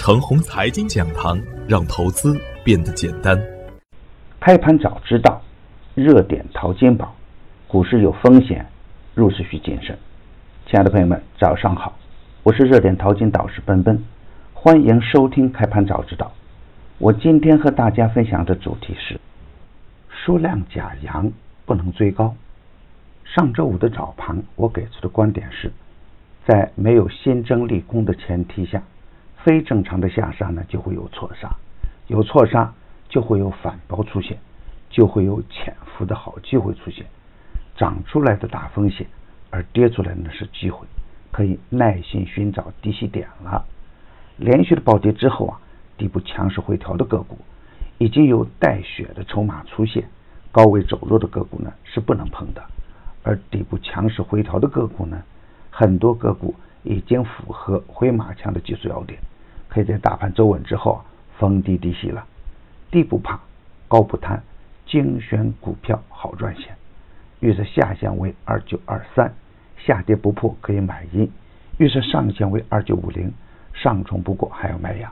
程红财经讲堂，让投资变得简单。开盘早知道，热点淘金宝，股市有风险，入市需谨慎。亲爱的朋友们，早上好，我是热点淘金导师奔奔，欢迎收听开盘早知道。我今天和大家分享的主题是：数量假阳不能追高。上周五的早盘，我给出的观点是，在没有新增利空的前提下，非正常的下杀呢就会有错杀，有错杀就会有反包出现，就会有潜伏的好机会出现，涨出来的大风险，而跌出来呢是机会，可以耐心寻找低吸点了。连续的暴跌之后啊，底部强势回调的个股已经有带血的筹码出现，高位走弱的个股呢是不能碰的。而底部强势回调的个股呢，很多个股已经符合回马枪的技术要点，可以在大盘走稳之后啊逢低低吸了。低不怕，高不贪，精选股票好赚钱。预测下限为二九二三，下跌不破可以买阴；预测上限为二九五零，上冲不过还要卖阳。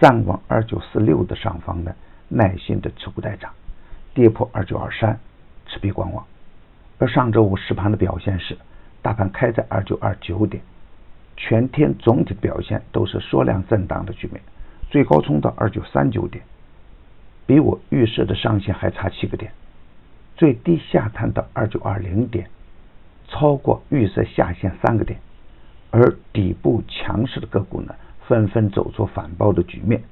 站稳二九四六的上方呢，耐心的持股待涨；跌破二九二三，持币观望。而上周五实盘的表现是，大盘开在二九二九点，全天总体表现都是缩量震荡的局面，最高冲到二九三九点，比我预设的上限还差七个点，最低下探到二九二零点，超过预设下限三个点，而底部强势的个股呢，纷纷走出反包的局面，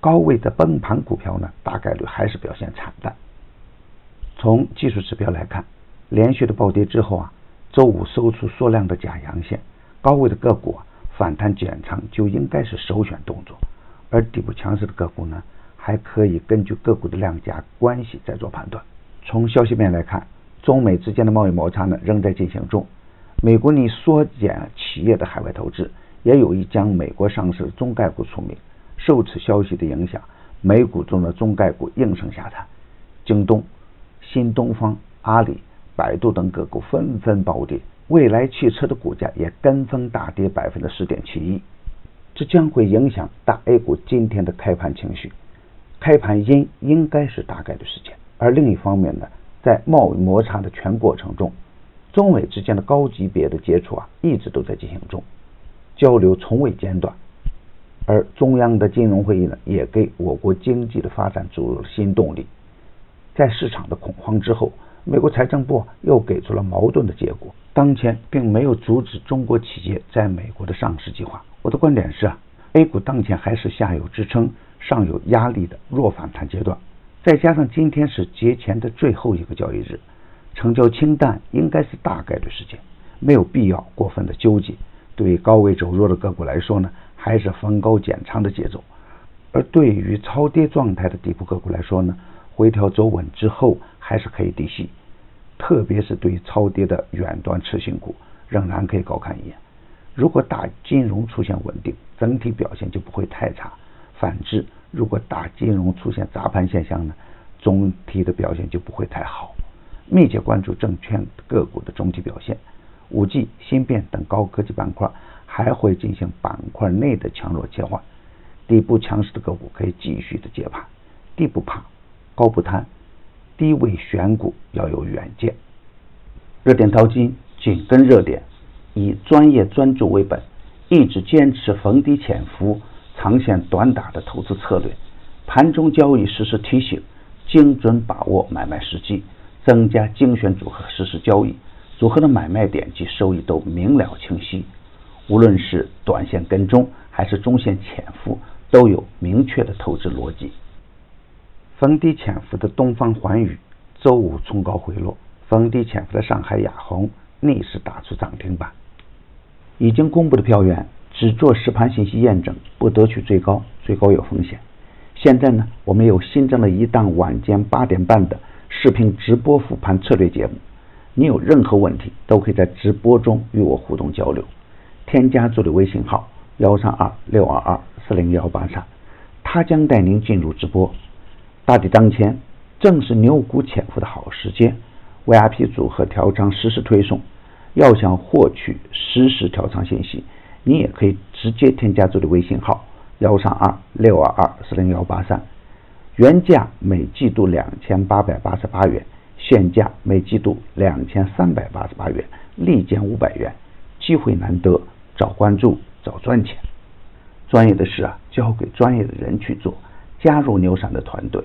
高位的崩盘股票呢，大概率还是表现惨淡。从技术指标来看。连续的暴跌之后啊，周五收出缩量的假阳线，高位的个股反弹减仓就应该是首选动作，而底部强势的个股呢，还可以根据个股的量价关系再做判断。从消息面来看，中美之间的贸易摩擦呢仍在进行中，美国拟缩减企业的海外投资，也有意将美国上市中概股除名。受此消息的影响，美股中的中概股应声下探，京东、新东方、阿里。百度等个股纷纷暴跌，未来汽车的股价也跟风大跌百分之十点七一，这将会影响大 A 股今天的开盘情绪。开盘阴应该是大概率事件。而另一方面呢，在贸易摩擦的全过程中，中美之间的高级别的接触啊一直都在进行中，交流从未间断。而中央的金融会议呢，也给我国经济的发展注入了新动力。在市场的恐慌之后。美国财政部又给出了矛盾的结果，当前并没有阻止中国企业在美国的上市计划。我的观点是啊，A 股当前还是下有支撑、上有压力的弱反弹阶段，再加上今天是节前的最后一个交易日，成交清淡，应该是大概率事件，没有必要过分的纠结。对于高位走弱的个股来说呢，还是逢高减仓的节奏；而对于超跌状态的底部个股来说呢，回调走稳之后，还是可以低吸，特别是对于超跌的远端次新股，仍然可以高看一眼。如果大金融出现稳定，整体表现就不会太差；反之，如果大金融出现砸盘现象呢，总体的表现就不会太好。密切关注证券个股的总体表现，五 G、芯片等高科技板块还会进行板块内的强弱切换，底部强势的个股可以继续的接盘，低不怕。高不贪，低位选股要有远见。热点淘金紧跟热点，以专业专注为本，一直坚持逢低潜伏、长线短打的投资策略。盘中交易实时提醒，精准把握买卖时机，增加精选组合实时交易，组合的买卖点及收益都明了清晰。无论是短线跟踪还是中线潜伏，都有明确的投资逻辑。逢低潜伏的东方环宇周五冲高回落，逢低潜伏的上海亚虹逆势打出涨停板。已经公布的票源只做实盘信息验证，不得取最高，最高有风险。现在呢，我们又新增了一档晚间八点半的视频直播复盘策略节目。你有任何问题，都可以在直播中与我互动交流。添加助理微信号幺三二六二二四零幺八三，他将带您进入直播。大底当前，正是牛股潜伏的好时间，VIP 组合调仓实时推送。要想获取实时调仓信息，你也可以直接添加助理微信号幺三二六二二四零幺八三。原价每季度两千八百八十八元，现价每季度两千三百八十八元，立减五百元。机会难得，早关注早赚钱。专业的事啊，交给专业的人去做。加入牛散的团队，